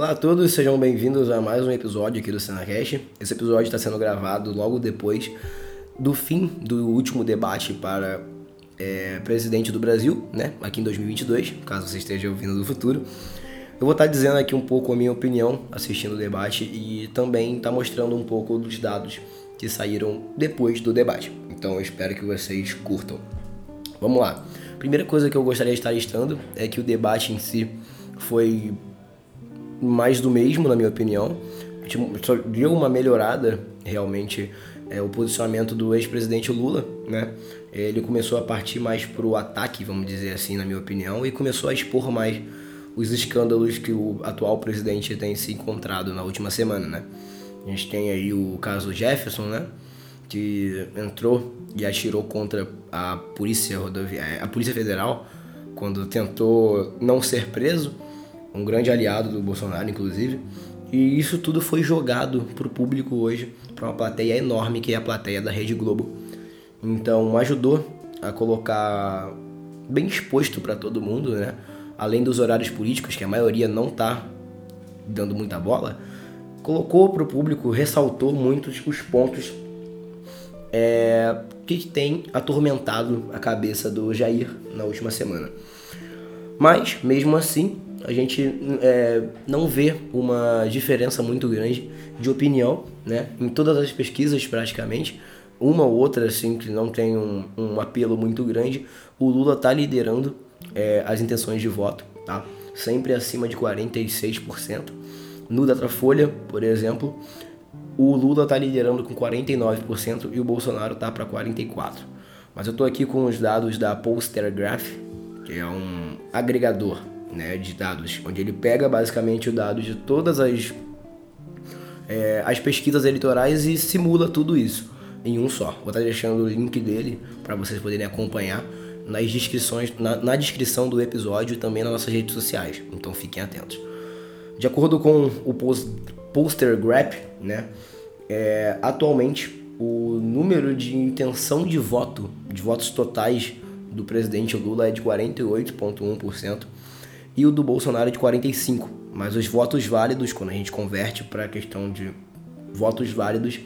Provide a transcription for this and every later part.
Olá a todos, sejam bem-vindos a mais um episódio aqui do SenaCast. Esse episódio está sendo gravado logo depois do fim do último debate para é, presidente do Brasil, né, aqui em 2022, caso você esteja ouvindo do futuro. Eu vou estar tá dizendo aqui um pouco a minha opinião assistindo o debate e também estar tá mostrando um pouco dos dados que saíram depois do debate. Então eu espero que vocês curtam. Vamos lá. Primeira coisa que eu gostaria de estar listando é que o debate em si foi mais do mesmo, na minha opinião. Só deu uma melhorada realmente é, o posicionamento do ex-presidente Lula, né? Ele começou a partir mais pro ataque, vamos dizer assim, na minha opinião, e começou a expor mais os escândalos que o atual presidente tem se encontrado na última semana, né? A gente tem aí o caso Jefferson, né? Que entrou e atirou contra a polícia rodoviária, a polícia federal, quando tentou não ser preso, um grande aliado do Bolsonaro, inclusive. E isso tudo foi jogado para o público hoje, para uma plateia enorme que é a plateia da Rede Globo. Então ajudou a colocar bem exposto para todo mundo, né? Além dos horários políticos, que a maioria não está dando muita bola, colocou para o público, ressaltou muitos os pontos é, que tem atormentado a cabeça do Jair na última semana. Mas, mesmo assim, a gente é, não vê uma diferença muito grande de opinião, né? Em todas as pesquisas, praticamente, uma ou outra, assim, que não tem um, um apelo muito grande, o Lula está liderando é, as intenções de voto, tá? Sempre acima de 46%. No Datafolha, por exemplo, o Lula está liderando com 49% e o Bolsonaro está para 44%. Mas eu estou aqui com os dados da Poster Graph, que é um agregador né, de dados, onde ele pega basicamente o dado de todas as, é, as pesquisas eleitorais e simula tudo isso em um só. Vou estar deixando o link dele para vocês poderem acompanhar nas descrições, na, na, descrição do episódio e também nas nossas redes sociais. Então fiquem atentos. De acordo com o post, Poster Graph, né, é, atualmente o número de intenção de voto, de votos totais do presidente Lula é de 48,1% e o do Bolsonaro de 45%. Mas os votos válidos, quando a gente converte para a questão de votos válidos,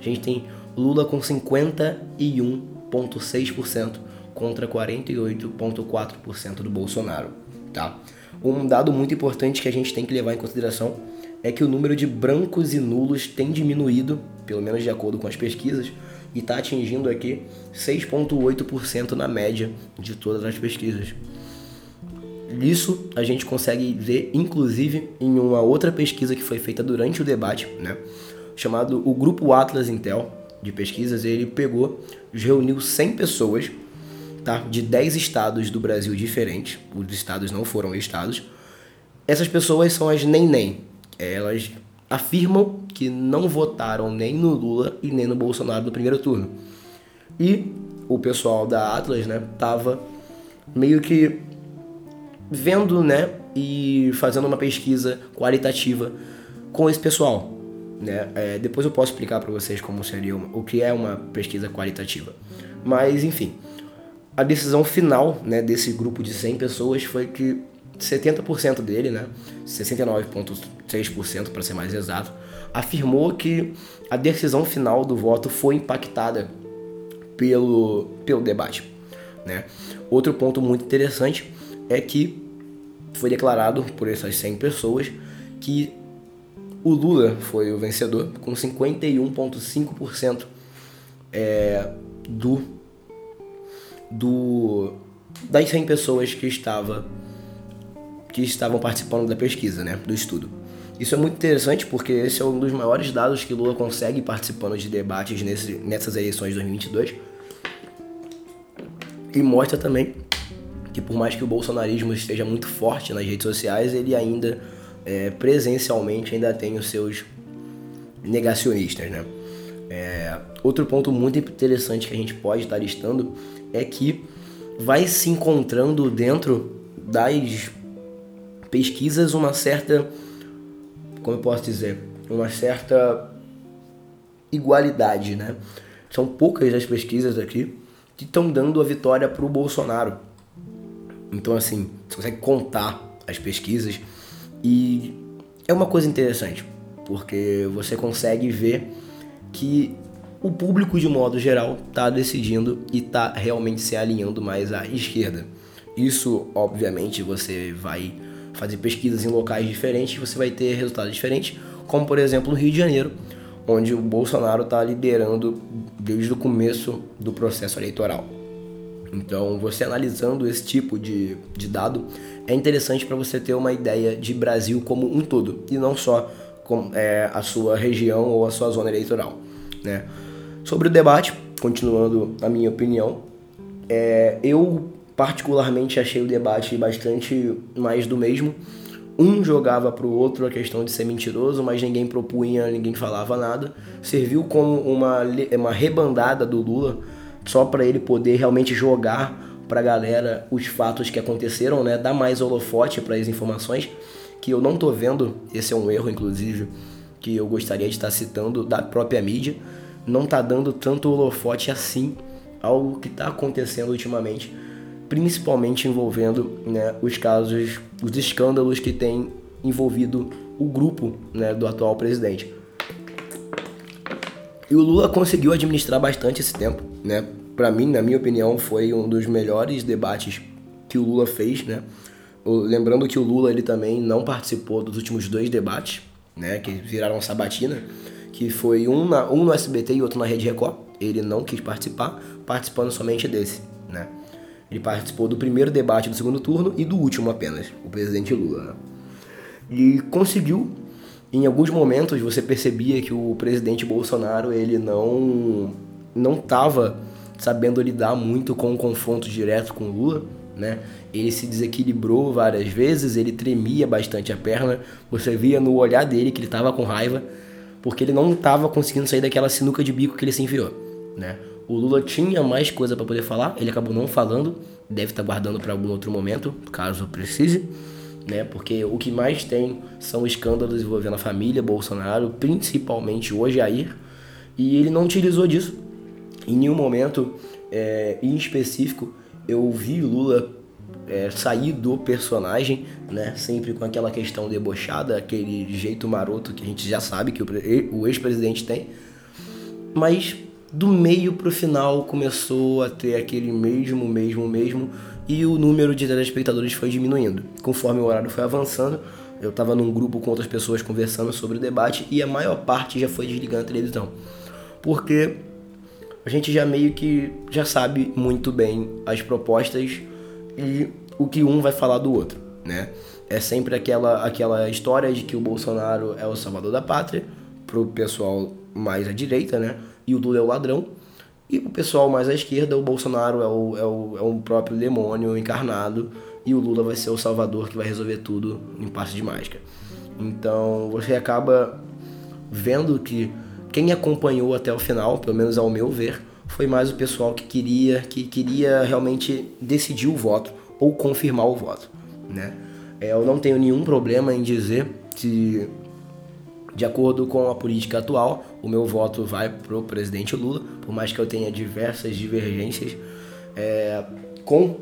a gente tem Lula com 51,6% contra 48,4% do Bolsonaro, tá? Um dado muito importante que a gente tem que levar em consideração é que o número de brancos e nulos tem diminuído, pelo menos de acordo com as pesquisas, e está atingindo aqui 6,8% na média de todas as pesquisas. Isso a gente consegue ver, inclusive, em uma outra pesquisa que foi feita durante o debate, né? chamado o Grupo Atlas Intel de pesquisas. Ele pegou, reuniu 100 pessoas tá? de 10 estados do Brasil diferentes, os estados não foram estados. Essas pessoas são as nem-nem. Elas afirmam que não votaram nem no Lula e nem no Bolsonaro no primeiro turno. E o pessoal da Atlas, né, tava meio que vendo, né, e fazendo uma pesquisa qualitativa com esse pessoal, né? É, depois eu posso explicar para vocês como seria uma, o que é uma pesquisa qualitativa. Mas enfim, a decisão final, né, desse grupo de 100 pessoas foi que 70% dele, né, 69,6% para ser mais exato, afirmou que a decisão final do voto foi impactada pelo, pelo debate. Né? Outro ponto muito interessante é que foi declarado por essas 100 pessoas que o Lula foi o vencedor com 51,5% é, do, do das 100 pessoas que estava que estavam participando da pesquisa, né, do estudo. Isso é muito interessante porque esse é um dos maiores dados que Lula consegue participando de debates nesse, nessas eleições de 2022 e mostra também que por mais que o bolsonarismo esteja muito forte nas redes sociais, ele ainda é, presencialmente ainda tem os seus negacionistas, né? É, outro ponto muito interessante que a gente pode estar listando é que vai se encontrando dentro das pesquisas uma certa, como eu posso dizer, uma certa igualdade, né? São poucas as pesquisas aqui que estão dando a vitória para o Bolsonaro. Então, assim, você consegue contar as pesquisas e é uma coisa interessante, porque você consegue ver que o público, de modo geral, está decidindo e está realmente se alinhando mais à esquerda. Isso, obviamente, você vai fazer pesquisas em locais diferentes, você vai ter resultados diferentes, como por exemplo no Rio de Janeiro, onde o Bolsonaro está liderando desde o começo do processo eleitoral. Então, você analisando esse tipo de, de dado, é interessante para você ter uma ideia de Brasil como um todo, e não só com, é, a sua região ou a sua zona eleitoral. Né? Sobre o debate, continuando a minha opinião, é, eu particularmente achei o debate bastante mais do mesmo. Um jogava para o outro a questão de ser mentiroso, mas ninguém propunha, ninguém falava nada. Serviu como uma, uma rebandada do Lula, só para ele poder realmente jogar para a galera os fatos que aconteceram, né? Dar mais holofote para as informações, que eu não tô vendo, esse é um erro, inclusive, que eu gostaria de estar citando da própria mídia, não tá dando tanto holofote assim ao que está acontecendo ultimamente principalmente envolvendo né, os casos, os escândalos que tem envolvido o grupo né, do atual presidente. E o Lula conseguiu administrar bastante esse tempo, né? Para mim, na minha opinião, foi um dos melhores debates que o Lula fez, né? Lembrando que o Lula ele também não participou dos últimos dois debates, né? Que viraram sabatina, que foi um, na, um no SBT e outro na Rede Record. Ele não quis participar, participando somente desse, né? Ele participou do primeiro debate do segundo turno e do último apenas, o presidente Lula. Né? E conseguiu, em alguns momentos você percebia que o presidente Bolsonaro ele não não estava sabendo lidar muito com o confronto direto com o Lula, né? Ele se desequilibrou várias vezes, ele tremia bastante a perna, você via no olhar dele que ele estava com raiva, porque ele não estava conseguindo sair daquela sinuca de bico que ele se enfiou, né? O Lula tinha mais coisa para poder falar, ele acabou não falando, deve estar tá guardando para algum outro momento, caso precise, né? Porque o que mais tem são escândalos envolvendo a família Bolsonaro, principalmente o Jair, e ele não utilizou disso. Em nenhum momento, é, em específico, eu vi Lula é, sair do personagem, né? Sempre com aquela questão debochada, aquele jeito maroto que a gente já sabe que o, ex-presidente tem. Mas do meio pro final começou a ter aquele mesmo, mesmo, mesmo, e o número de telespectadores foi diminuindo. Conforme o horário foi avançando, eu estava num grupo com outras pessoas conversando sobre o debate e a maior parte já foi desligando a televisão. Porque a gente já meio que já sabe muito bem as propostas e o que um vai falar do outro, né? É sempre aquela, aquela história de que o Bolsonaro é o salvador da pátria, pro pessoal mais à direita, né? e o Lula é o ladrão. E o pessoal mais à esquerda, o Bolsonaro é o, é o, é o próprio demônio encarnado e o Lula vai ser o salvador que vai resolver tudo em passe de mágica. Então você acaba vendo que quem acompanhou até o final, pelo menos ao meu ver, foi mais o pessoal que queria que queria realmente decidir o voto ou confirmar o voto, né? É, eu não tenho nenhum problema em dizer que de acordo com a política atual, o meu voto vai para o presidente Lula, por mais que eu tenha diversas divergências é, com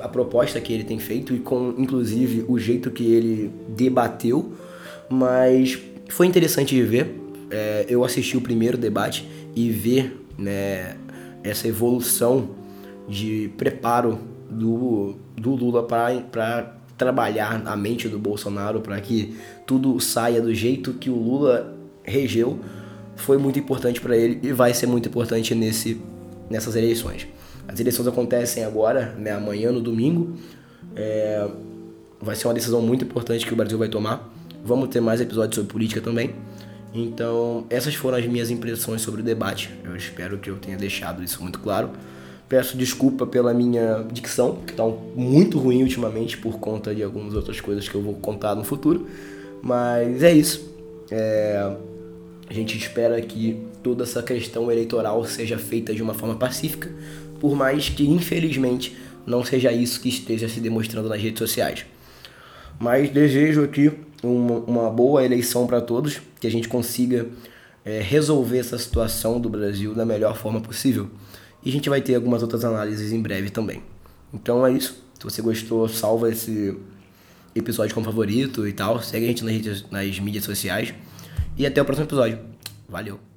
a proposta que ele tem feito e com, inclusive, o jeito que ele debateu, mas foi interessante de ver. É, eu assisti o primeiro debate e ver né, essa evolução de preparo do, do Lula para trabalhar a mente do Bolsonaro para que tudo saia do jeito que o Lula regeu foi muito importante para ele e vai ser muito importante nesse, nessas eleições. As eleições acontecem agora, né, amanhã, no domingo. É, vai ser uma decisão muito importante que o Brasil vai tomar. Vamos ter mais episódios sobre política também. Então, essas foram as minhas impressões sobre o debate. Eu espero que eu tenha deixado isso muito claro. Peço desculpa pela minha dicção, que está muito ruim ultimamente por conta de algumas outras coisas que eu vou contar no futuro. Mas é isso. É... A gente espera que toda essa questão eleitoral seja feita de uma forma pacífica, por mais que, infelizmente, não seja isso que esteja se demonstrando nas redes sociais. Mas desejo aqui uma, uma boa eleição para todos, que a gente consiga é, resolver essa situação do Brasil da melhor forma possível. E a gente vai ter algumas outras análises em breve também. Então é isso. Se você gostou, salva esse, episódio como favorito e tal. Segue a gente nas, nas mídias sociais. E até o próximo episódio. Valeu!